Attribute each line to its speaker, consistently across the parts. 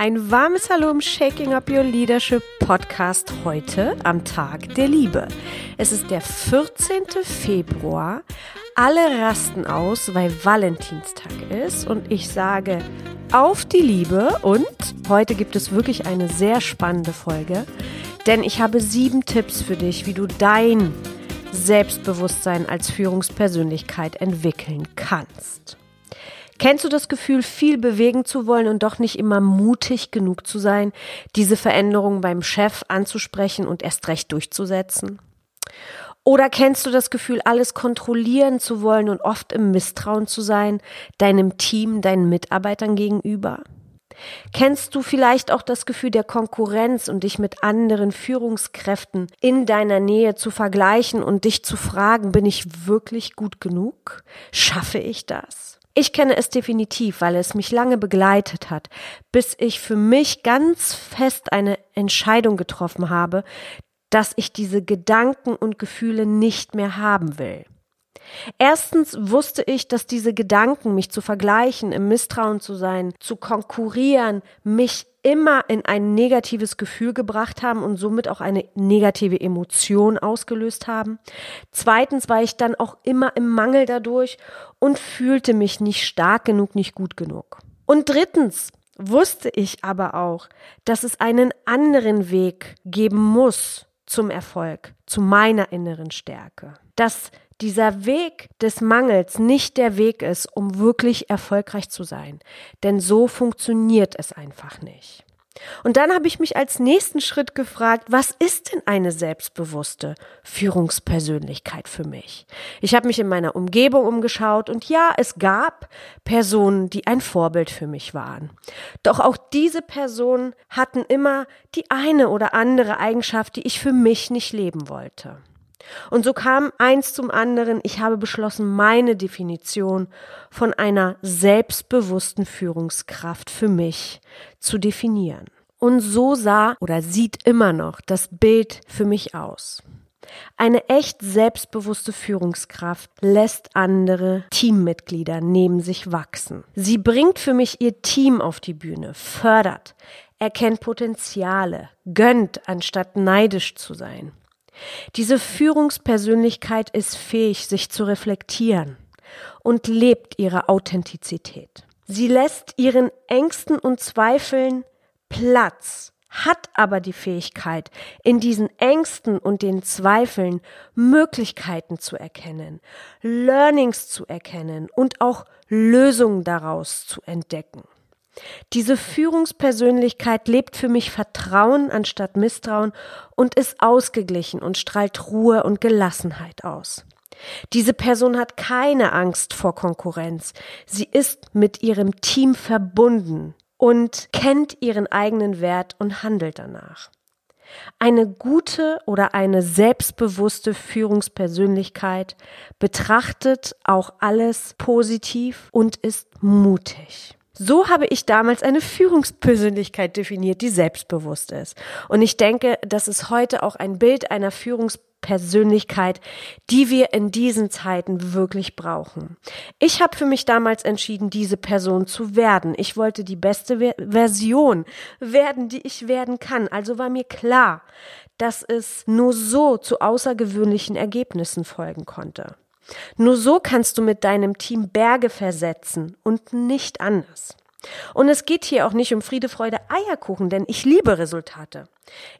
Speaker 1: Ein warmes Hallo im Shaking Up Your Leadership Podcast heute am Tag der Liebe. Es ist der 14. Februar. Alle rasten aus, weil Valentinstag ist und ich sage auf die Liebe und heute gibt es wirklich eine sehr spannende Folge, denn ich habe sieben Tipps für dich, wie du dein Selbstbewusstsein als Führungspersönlichkeit entwickeln kannst. Kennst du das Gefühl, viel bewegen zu wollen und doch nicht immer mutig genug zu sein, diese Veränderung beim Chef anzusprechen und erst recht durchzusetzen? Oder kennst du das Gefühl, alles kontrollieren zu wollen und oft im Misstrauen zu sein, deinem Team, deinen Mitarbeitern gegenüber? Kennst du vielleicht auch das Gefühl der Konkurrenz und dich mit anderen Führungskräften in deiner Nähe zu vergleichen und dich zu fragen, bin ich wirklich gut genug? Schaffe ich das? Ich kenne es definitiv, weil es mich lange begleitet hat, bis ich für mich ganz fest eine Entscheidung getroffen habe, dass ich diese Gedanken und Gefühle nicht mehr haben will. Erstens wusste ich, dass diese Gedanken, mich zu vergleichen, im Misstrauen zu sein, zu konkurrieren, mich immer in ein negatives Gefühl gebracht haben und somit auch eine negative Emotion ausgelöst haben. Zweitens war ich dann auch immer im Mangel dadurch und fühlte mich nicht stark genug, nicht gut genug. Und drittens wusste ich aber auch, dass es einen anderen Weg geben muss zum Erfolg, zu meiner inneren Stärke. Dass dieser Weg des Mangels nicht der Weg ist, um wirklich erfolgreich zu sein. Denn so funktioniert es einfach nicht. Und dann habe ich mich als nächsten Schritt gefragt, was ist denn eine selbstbewusste Führungspersönlichkeit für mich? Ich habe mich in meiner Umgebung umgeschaut und ja, es gab Personen, die ein Vorbild für mich waren. Doch auch diese Personen hatten immer die eine oder andere Eigenschaft, die ich für mich nicht leben wollte. Und so kam eins zum anderen. Ich habe beschlossen, meine Definition von einer selbstbewussten Führungskraft für mich zu definieren. Und so sah oder sieht immer noch das Bild für mich aus. Eine echt selbstbewusste Führungskraft lässt andere Teammitglieder neben sich wachsen. Sie bringt für mich ihr Team auf die Bühne, fördert, erkennt Potenziale, gönnt, anstatt neidisch zu sein. Diese Führungspersönlichkeit ist fähig, sich zu reflektieren und lebt ihre Authentizität. Sie lässt ihren Ängsten und Zweifeln Platz, hat aber die Fähigkeit, in diesen Ängsten und den Zweifeln Möglichkeiten zu erkennen, Learnings zu erkennen und auch Lösungen daraus zu entdecken. Diese Führungspersönlichkeit lebt für mich Vertrauen anstatt Misstrauen und ist ausgeglichen und strahlt Ruhe und Gelassenheit aus. Diese Person hat keine Angst vor Konkurrenz. Sie ist mit ihrem Team verbunden und kennt ihren eigenen Wert und handelt danach. Eine gute oder eine selbstbewusste Führungspersönlichkeit betrachtet auch alles positiv und ist mutig. So habe ich damals eine Führungspersönlichkeit definiert, die selbstbewusst ist. Und ich denke, das ist heute auch ein Bild einer Führungspersönlichkeit, die wir in diesen Zeiten wirklich brauchen. Ich habe für mich damals entschieden, diese Person zu werden. Ich wollte die beste Ver Version werden, die ich werden kann. Also war mir klar, dass es nur so zu außergewöhnlichen Ergebnissen folgen konnte. Nur so kannst du mit deinem Team Berge versetzen und nicht anders. Und es geht hier auch nicht um Friede, Freude, Eierkuchen, denn ich liebe Resultate.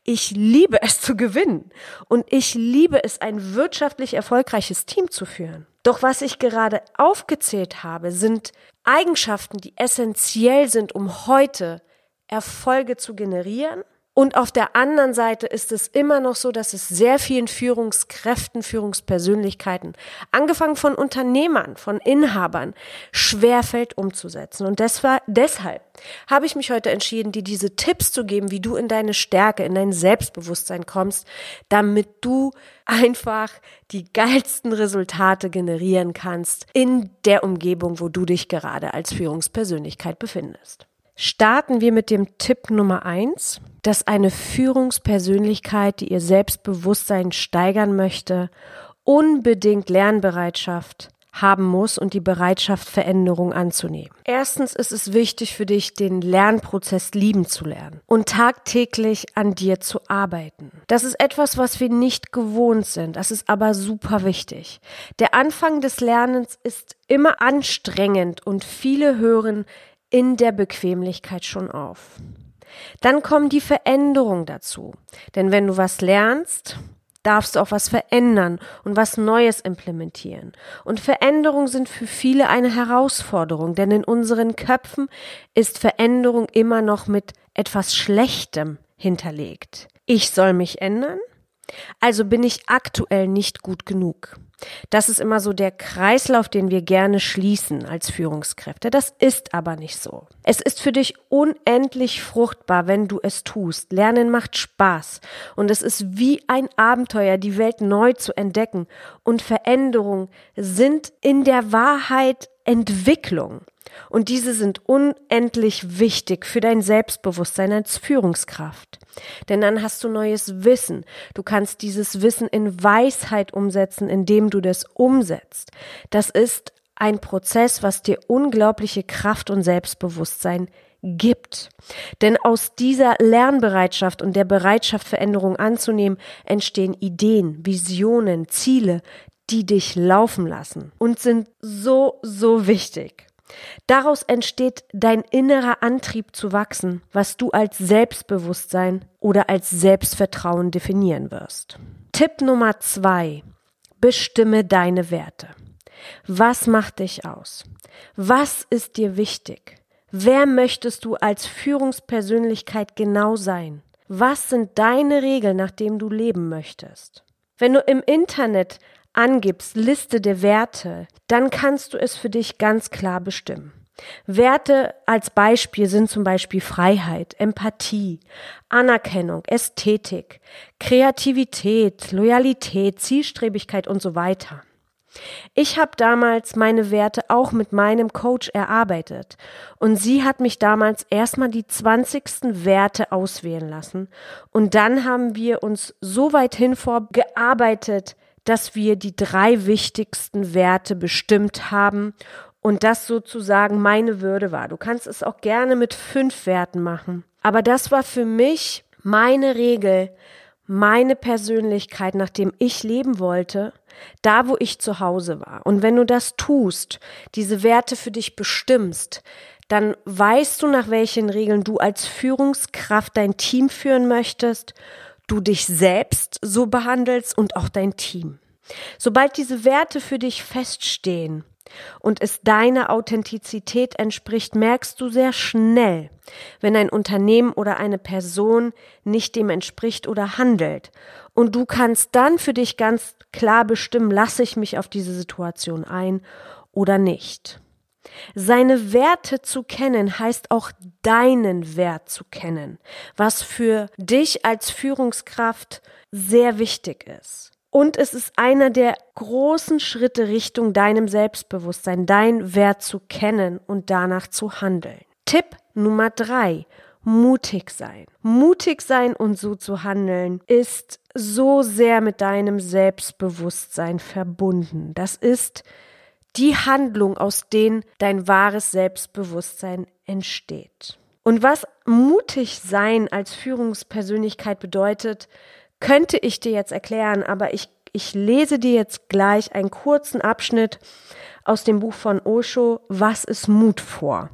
Speaker 1: Ich liebe es zu gewinnen und ich liebe es, ein wirtschaftlich erfolgreiches Team zu führen. Doch was ich gerade aufgezählt habe, sind Eigenschaften, die essentiell sind, um heute Erfolge zu generieren und auf der anderen Seite ist es immer noch so, dass es sehr vielen Führungskräften, Führungspersönlichkeiten, angefangen von Unternehmern, von Inhabern, schwerfällt umzusetzen. Und deshalb habe ich mich heute entschieden, dir diese Tipps zu geben, wie du in deine Stärke, in dein Selbstbewusstsein kommst, damit du einfach die geilsten Resultate generieren kannst in der Umgebung, wo du dich gerade als Führungspersönlichkeit befindest. Starten wir mit dem Tipp Nummer eins, dass eine Führungspersönlichkeit, die ihr Selbstbewusstsein steigern möchte, unbedingt Lernbereitschaft haben muss und die Bereitschaft, Veränderung anzunehmen. Erstens ist es wichtig für dich, den Lernprozess lieben zu lernen und tagtäglich an dir zu arbeiten. Das ist etwas, was wir nicht gewohnt sind. Das ist aber super wichtig. Der Anfang des Lernens ist immer anstrengend und viele hören in der Bequemlichkeit schon auf. Dann kommen die Veränderungen dazu. Denn wenn du was lernst, darfst du auch was verändern und was Neues implementieren. Und Veränderungen sind für viele eine Herausforderung, denn in unseren Köpfen ist Veränderung immer noch mit etwas Schlechtem hinterlegt. Ich soll mich ändern? Also bin ich aktuell nicht gut genug. Das ist immer so der Kreislauf, den wir gerne schließen als Führungskräfte. Das ist aber nicht so. Es ist für dich unendlich fruchtbar, wenn du es tust. Lernen macht Spaß und es ist wie ein Abenteuer, die Welt neu zu entdecken. Und Veränderungen sind in der Wahrheit Entwicklung. Und diese sind unendlich wichtig für dein Selbstbewusstsein als Führungskraft. Denn dann hast du neues Wissen. Du kannst dieses Wissen in Weisheit umsetzen, indem du das umsetzt. Das ist ein Prozess, was dir unglaubliche Kraft und Selbstbewusstsein gibt. Denn aus dieser Lernbereitschaft und der Bereitschaft, Veränderung anzunehmen, entstehen Ideen, Visionen, Ziele, die dich laufen lassen und sind so, so wichtig. Daraus entsteht dein innerer Antrieb zu wachsen, was du als Selbstbewusstsein oder als Selbstvertrauen definieren wirst. Tipp Nummer zwei. Bestimme deine Werte. Was macht dich aus? Was ist dir wichtig? Wer möchtest du als Führungspersönlichkeit genau sein? Was sind deine Regeln, nach denen du leben möchtest? Wenn du im Internet angibst, Liste der Werte, dann kannst du es für dich ganz klar bestimmen. Werte als Beispiel sind zum Beispiel Freiheit, Empathie, Anerkennung, Ästhetik, Kreativität, Loyalität, Zielstrebigkeit und so weiter. Ich habe damals meine Werte auch mit meinem Coach erarbeitet und sie hat mich damals erstmal die 20. Werte auswählen lassen und dann haben wir uns so weit hin vorgearbeitet, dass wir die drei wichtigsten Werte bestimmt haben und das sozusagen meine Würde war. Du kannst es auch gerne mit fünf Werten machen. Aber das war für mich meine Regel, meine Persönlichkeit, nachdem ich leben wollte, da wo ich zu Hause war. Und wenn du das tust, diese Werte für dich bestimmst, dann weißt du, nach welchen Regeln du als Führungskraft dein Team führen möchtest du dich selbst so behandelst und auch dein Team. Sobald diese Werte für dich feststehen und es deiner Authentizität entspricht, merkst du sehr schnell, wenn ein Unternehmen oder eine Person nicht dem entspricht oder handelt. Und du kannst dann für dich ganz klar bestimmen, lasse ich mich auf diese Situation ein oder nicht. Seine Werte zu kennen heißt auch deinen Wert zu kennen, was für dich als Führungskraft sehr wichtig ist. Und es ist einer der großen Schritte Richtung deinem Selbstbewusstsein, dein Wert zu kennen und danach zu handeln. Tipp Nummer drei. Mutig sein. Mutig sein und so zu handeln ist so sehr mit deinem Selbstbewusstsein verbunden. Das ist die Handlung, aus denen dein wahres Selbstbewusstsein entsteht. Und was mutig sein als Führungspersönlichkeit bedeutet, könnte ich dir jetzt erklären, aber ich, ich lese dir jetzt gleich einen kurzen Abschnitt aus dem Buch von Osho, Was ist Mut vor?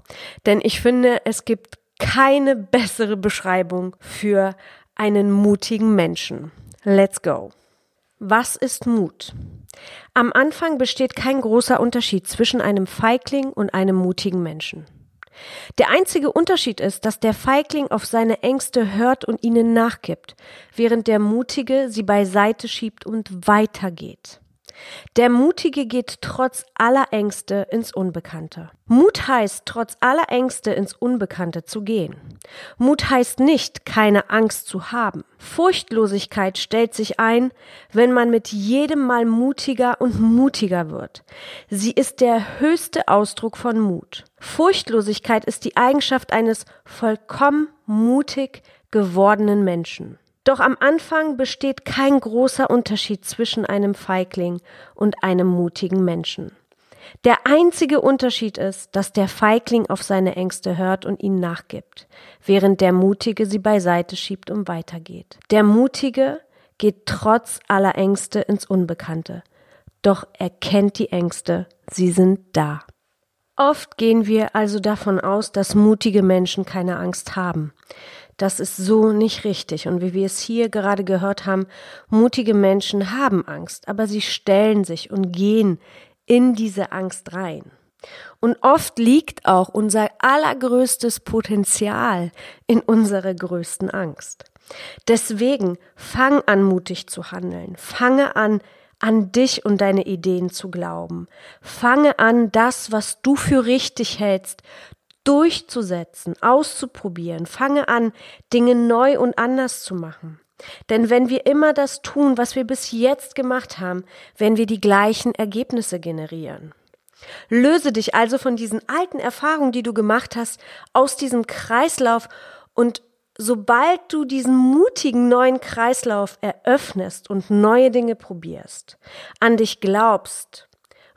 Speaker 1: Denn ich finde, es gibt keine bessere Beschreibung für einen mutigen Menschen. Let's go. Was ist Mut? Am Anfang besteht kein großer Unterschied zwischen einem Feigling und einem mutigen Menschen. Der einzige Unterschied ist, dass der Feigling auf seine Ängste hört und ihnen nachgibt, während der Mutige sie beiseite schiebt und weitergeht. Der Mutige geht trotz aller Ängste ins Unbekannte. Mut heißt, trotz aller Ängste ins Unbekannte zu gehen. Mut heißt nicht, keine Angst zu haben. Furchtlosigkeit stellt sich ein, wenn man mit jedem Mal mutiger und mutiger wird. Sie ist der höchste Ausdruck von Mut. Furchtlosigkeit ist die Eigenschaft eines vollkommen mutig gewordenen Menschen. Doch am Anfang besteht kein großer Unterschied zwischen einem Feigling und einem mutigen Menschen. Der einzige Unterschied ist, dass der Feigling auf seine Ängste hört und ihnen nachgibt, während der Mutige sie beiseite schiebt und weitergeht. Der Mutige geht trotz aller Ängste ins Unbekannte, doch er kennt die Ängste, sie sind da. Oft gehen wir also davon aus, dass mutige Menschen keine Angst haben. Das ist so nicht richtig. Und wie wir es hier gerade gehört haben, mutige Menschen haben Angst, aber sie stellen sich und gehen in diese Angst rein. Und oft liegt auch unser allergrößtes Potenzial in unserer größten Angst. Deswegen fang an, mutig zu handeln. Fange an, an dich und deine Ideen zu glauben. Fange an, das, was du für richtig hältst, durchzusetzen, auszuprobieren. Fange an, Dinge neu und anders zu machen. Denn wenn wir immer das tun, was wir bis jetzt gemacht haben, werden wir die gleichen Ergebnisse generieren. Löse dich also von diesen alten Erfahrungen, die du gemacht hast, aus diesem Kreislauf und sobald du diesen mutigen neuen Kreislauf eröffnest und neue Dinge probierst, an dich glaubst,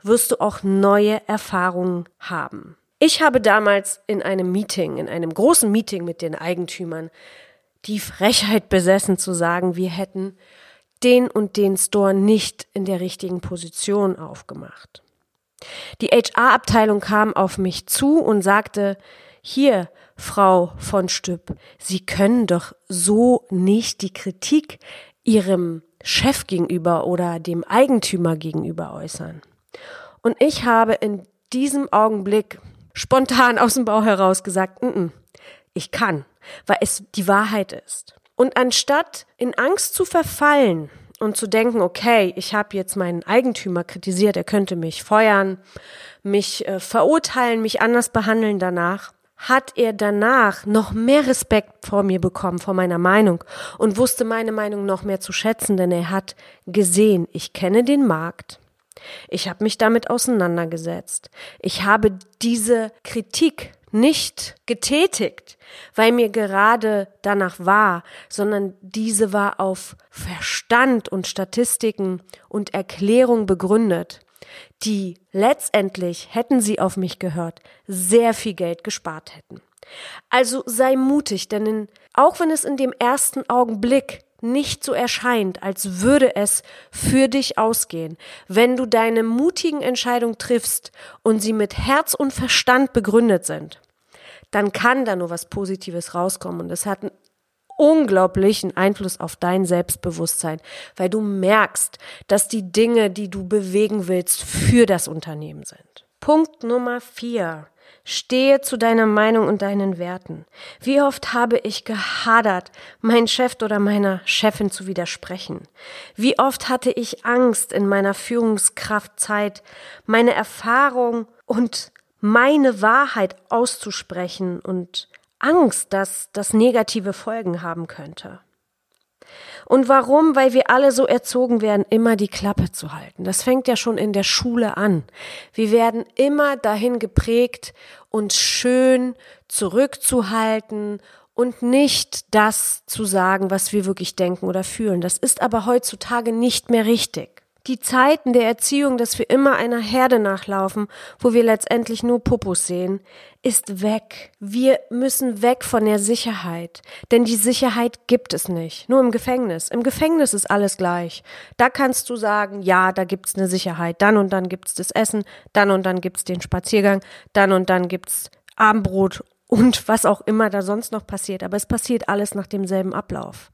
Speaker 1: wirst du auch neue Erfahrungen haben. Ich habe damals in einem Meeting, in einem großen Meeting mit den Eigentümern, die Frechheit besessen zu sagen, wir hätten den und den Store nicht in der richtigen Position aufgemacht. Die HR-Abteilung kam auf mich zu und sagte, hier, Frau von Stüpp, Sie können doch so nicht die Kritik Ihrem Chef gegenüber oder dem Eigentümer gegenüber äußern. Und ich habe in diesem Augenblick spontan aus dem Bauch heraus gesagt, N -n, ich kann, weil es die Wahrheit ist. Und anstatt in Angst zu verfallen und zu denken, okay, ich habe jetzt meinen Eigentümer kritisiert, er könnte mich feuern, mich äh, verurteilen, mich anders behandeln danach, hat er danach noch mehr Respekt vor mir bekommen, vor meiner Meinung und wusste meine Meinung noch mehr zu schätzen, denn er hat gesehen, ich kenne den Markt, ich habe mich damit auseinandergesetzt, ich habe diese Kritik nicht getätigt, weil mir gerade danach war, sondern diese war auf Verstand und Statistiken und Erklärung begründet die letztendlich, hätten sie auf mich gehört, sehr viel Geld gespart hätten. Also sei mutig, denn in, auch wenn es in dem ersten Augenblick nicht so erscheint, als würde es für dich ausgehen, wenn du deine mutigen Entscheidungen triffst und sie mit Herz und Verstand begründet sind, dann kann da nur was Positives rauskommen. Und es hat einen unglaublichen Einfluss auf dein Selbstbewusstsein, weil du merkst, dass die Dinge, die du bewegen willst, für das Unternehmen sind. Punkt Nummer vier. Stehe zu deiner Meinung und deinen Werten. Wie oft habe ich gehadert, meinem Chef oder meiner Chefin zu widersprechen? Wie oft hatte ich Angst in meiner Führungskraftzeit, meine Erfahrung und meine Wahrheit auszusprechen und Angst, dass das negative Folgen haben könnte. Und warum? Weil wir alle so erzogen werden, immer die Klappe zu halten. Das fängt ja schon in der Schule an. Wir werden immer dahin geprägt, uns schön zurückzuhalten und nicht das zu sagen, was wir wirklich denken oder fühlen. Das ist aber heutzutage nicht mehr richtig die Zeiten der Erziehung, dass wir immer einer Herde nachlaufen, wo wir letztendlich nur Popos sehen, ist weg. Wir müssen weg von der Sicherheit. Denn die Sicherheit gibt es nicht. Nur im Gefängnis. Im Gefängnis ist alles gleich. Da kannst du sagen, ja, da gibt's eine Sicherheit. Dann und dann gibt's das Essen. Dann und dann gibt's den Spaziergang. Dann und dann gibt's Abendbrot und was auch immer da sonst noch passiert. Aber es passiert alles nach demselben Ablauf.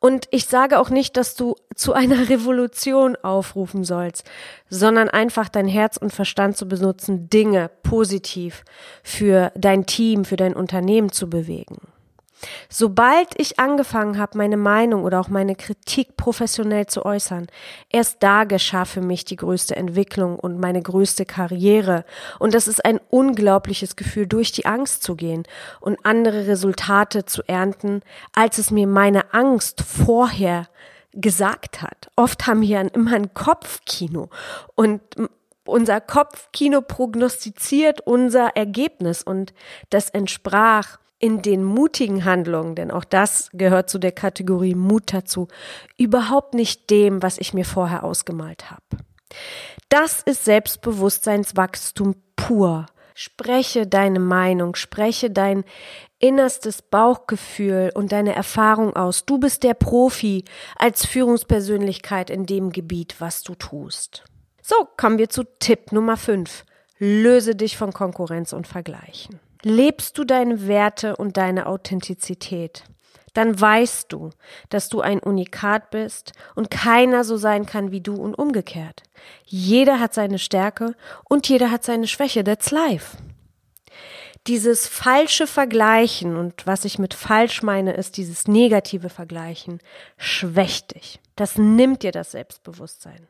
Speaker 1: Und ich sage auch nicht, dass du zu einer Revolution aufrufen sollst, sondern einfach dein Herz und Verstand zu benutzen, Dinge positiv für dein Team, für dein Unternehmen zu bewegen. Sobald ich angefangen habe, meine Meinung oder auch meine Kritik professionell zu äußern, erst da geschah für mich die größte Entwicklung und meine größte Karriere. Und das ist ein unglaubliches Gefühl, durch die Angst zu gehen und andere Resultate zu ernten, als es mir meine Angst vorher gesagt hat. Oft haben wir immer ein Kopfkino und unser Kopfkino prognostiziert unser Ergebnis und das entsprach in den mutigen Handlungen, denn auch das gehört zu der Kategorie Mut dazu, überhaupt nicht dem, was ich mir vorher ausgemalt habe. Das ist Selbstbewusstseinswachstum pur. Spreche deine Meinung, spreche dein innerstes Bauchgefühl und deine Erfahrung aus. Du bist der Profi als Führungspersönlichkeit in dem Gebiet, was du tust. So, kommen wir zu Tipp Nummer 5. Löse dich von Konkurrenz und Vergleichen. Lebst du deine Werte und deine Authentizität? Dann weißt du, dass du ein Unikat bist und keiner so sein kann wie du und umgekehrt. Jeder hat seine Stärke und jeder hat seine Schwäche. That's life. Dieses falsche Vergleichen und was ich mit falsch meine, ist dieses negative Vergleichen, schwächt dich. Das nimmt dir das Selbstbewusstsein.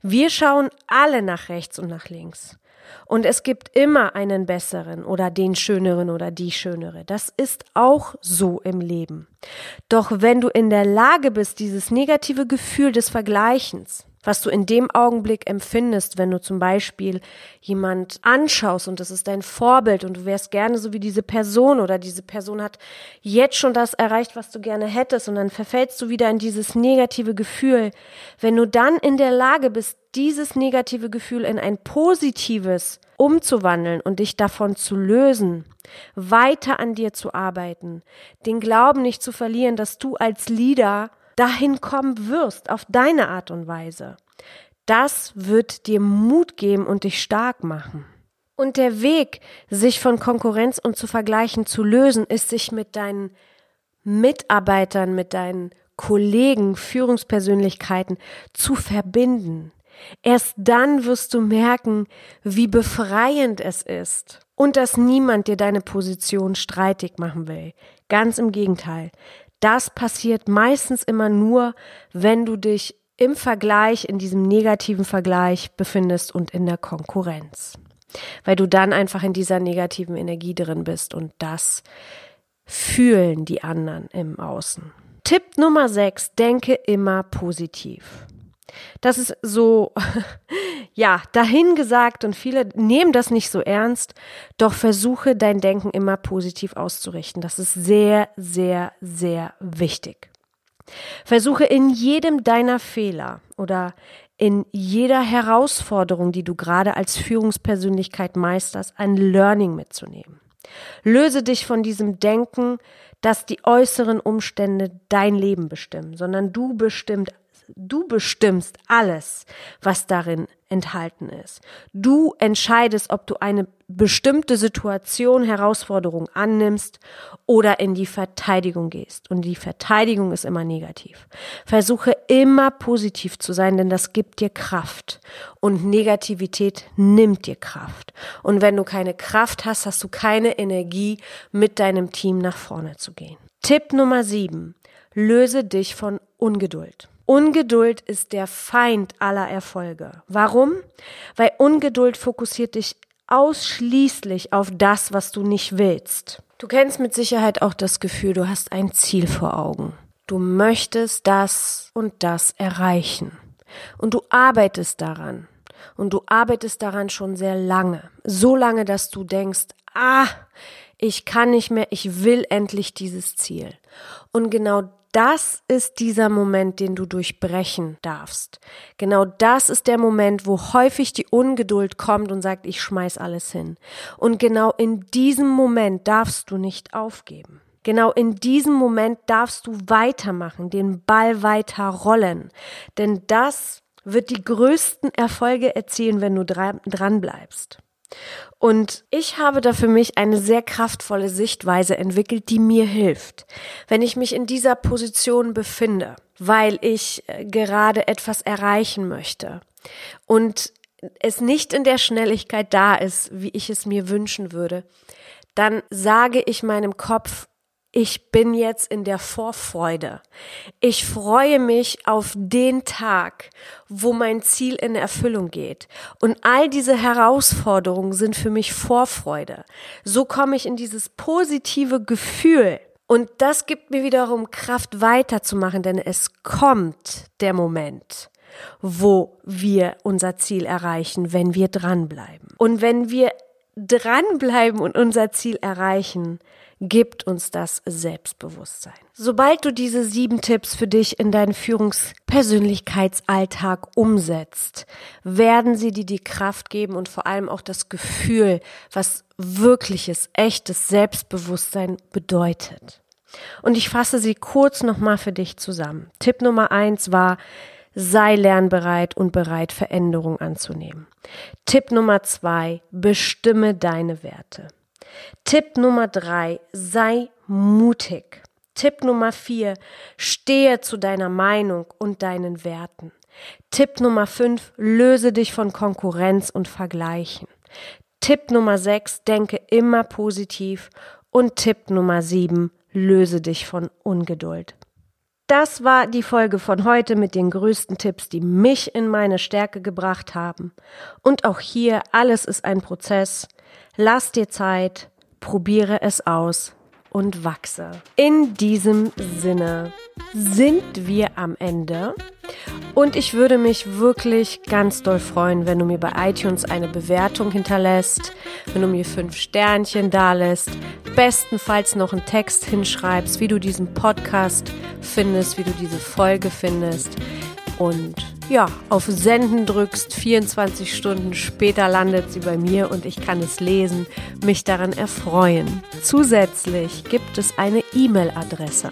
Speaker 1: Wir schauen alle nach rechts und nach links. Und es gibt immer einen besseren oder den schöneren oder die schönere. Das ist auch so im Leben. Doch wenn du in der Lage bist, dieses negative Gefühl des Vergleichens, was du in dem Augenblick empfindest, wenn du zum Beispiel jemand anschaust und das ist dein Vorbild und du wärst gerne so wie diese Person oder diese Person hat jetzt schon das erreicht, was du gerne hättest und dann verfällst du wieder in dieses negative Gefühl. Wenn du dann in der Lage bist, dieses negative Gefühl in ein positives umzuwandeln und dich davon zu lösen, weiter an dir zu arbeiten, den Glauben nicht zu verlieren, dass du als Leader dahin kommen wirst, auf deine Art und Weise. Das wird dir Mut geben und dich stark machen. Und der Weg, sich von Konkurrenz und zu vergleichen zu lösen, ist sich mit deinen Mitarbeitern, mit deinen Kollegen, Führungspersönlichkeiten zu verbinden. Erst dann wirst du merken, wie befreiend es ist und dass niemand dir deine Position streitig machen will. Ganz im Gegenteil. Das passiert meistens immer nur, wenn du dich im Vergleich, in diesem negativen Vergleich befindest und in der Konkurrenz. Weil du dann einfach in dieser negativen Energie drin bist und das fühlen die anderen im Außen. Tipp Nummer 6, denke immer positiv. Das ist so, ja, dahingesagt und viele nehmen das nicht so ernst, doch versuche dein Denken immer positiv auszurichten. Das ist sehr, sehr, sehr wichtig. Versuche in jedem deiner Fehler oder in jeder Herausforderung, die du gerade als Führungspersönlichkeit meisterst, ein Learning mitzunehmen. Löse dich von diesem Denken, dass die äußeren Umstände dein Leben bestimmen, sondern du bestimmst Du bestimmst alles, was darin enthalten ist. Du entscheidest, ob du eine bestimmte Situation, Herausforderung annimmst oder in die Verteidigung gehst. Und die Verteidigung ist immer negativ. Versuche immer positiv zu sein, denn das gibt dir Kraft. Und Negativität nimmt dir Kraft. Und wenn du keine Kraft hast, hast du keine Energie, mit deinem Team nach vorne zu gehen. Tipp Nummer sieben. Löse dich von Ungeduld. Ungeduld ist der Feind aller Erfolge. Warum? Weil Ungeduld fokussiert dich ausschließlich auf das, was du nicht willst. Du kennst mit Sicherheit auch das Gefühl, du hast ein Ziel vor Augen. Du möchtest das und das erreichen. Und du arbeitest daran. Und du arbeitest daran schon sehr lange. So lange, dass du denkst, ah, ich kann nicht mehr, ich will endlich dieses Ziel. Und genau das ist dieser Moment, den du durchbrechen darfst. Genau das ist der Moment, wo häufig die Ungeduld kommt und sagt, ich schmeiß alles hin. Und genau in diesem Moment darfst du nicht aufgeben. Genau in diesem Moment darfst du weitermachen, den Ball weiter rollen. Denn das wird die größten Erfolge erzielen, wenn du dran bleibst. Und ich habe da für mich eine sehr kraftvolle Sichtweise entwickelt, die mir hilft, wenn ich mich in dieser Position befinde, weil ich äh, gerade etwas erreichen möchte und es nicht in der Schnelligkeit da ist, wie ich es mir wünschen würde, dann sage ich meinem Kopf, ich bin jetzt in der Vorfreude. Ich freue mich auf den Tag, wo mein Ziel in Erfüllung geht. Und all diese Herausforderungen sind für mich Vorfreude. So komme ich in dieses positive Gefühl. Und das gibt mir wiederum Kraft weiterzumachen, denn es kommt der Moment, wo wir unser Ziel erreichen, wenn wir dranbleiben. Und wenn wir dranbleiben und unser Ziel erreichen, gibt uns das Selbstbewusstsein. Sobald du diese sieben Tipps für dich in deinen Führungspersönlichkeitsalltag umsetzt, werden sie dir die Kraft geben und vor allem auch das Gefühl, was wirkliches, echtes Selbstbewusstsein bedeutet. Und ich fasse sie kurz nochmal für dich zusammen. Tipp Nummer eins war, sei lernbereit und bereit, Veränderung anzunehmen. Tipp Nummer zwei, bestimme deine Werte. Tipp Nummer drei, sei mutig. Tipp Nummer vier, stehe zu deiner Meinung und deinen Werten. Tipp Nummer fünf, löse dich von Konkurrenz und Vergleichen. Tipp Nummer sechs, denke immer positiv. Und Tipp Nummer sieben, löse dich von Ungeduld. Das war die Folge von heute mit den größten Tipps, die mich in meine Stärke gebracht haben. Und auch hier, alles ist ein Prozess. Lass dir Zeit, probiere es aus und wachse. In diesem Sinne sind wir am Ende. Und ich würde mich wirklich ganz doll freuen, wenn du mir bei iTunes eine Bewertung hinterlässt, wenn du mir fünf Sternchen dalässt, bestenfalls noch einen Text hinschreibst, wie du diesen Podcast findest, wie du diese Folge findest und ja, auf Senden drückst, 24 Stunden später landet sie bei mir und ich kann es lesen, mich daran erfreuen. Zusätzlich gibt es eine E-Mail-Adresse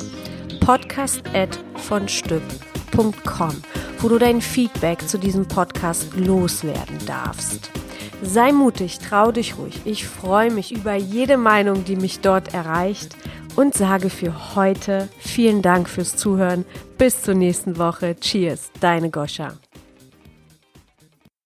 Speaker 1: podcast@vonstück.com, wo du dein Feedback zu diesem Podcast loswerden darfst. Sei mutig, trau dich ruhig. Ich freue mich über jede Meinung, die mich dort erreicht und sage für heute vielen Dank fürs Zuhören. Bis zur nächsten Woche. Cheers, deine Goscha.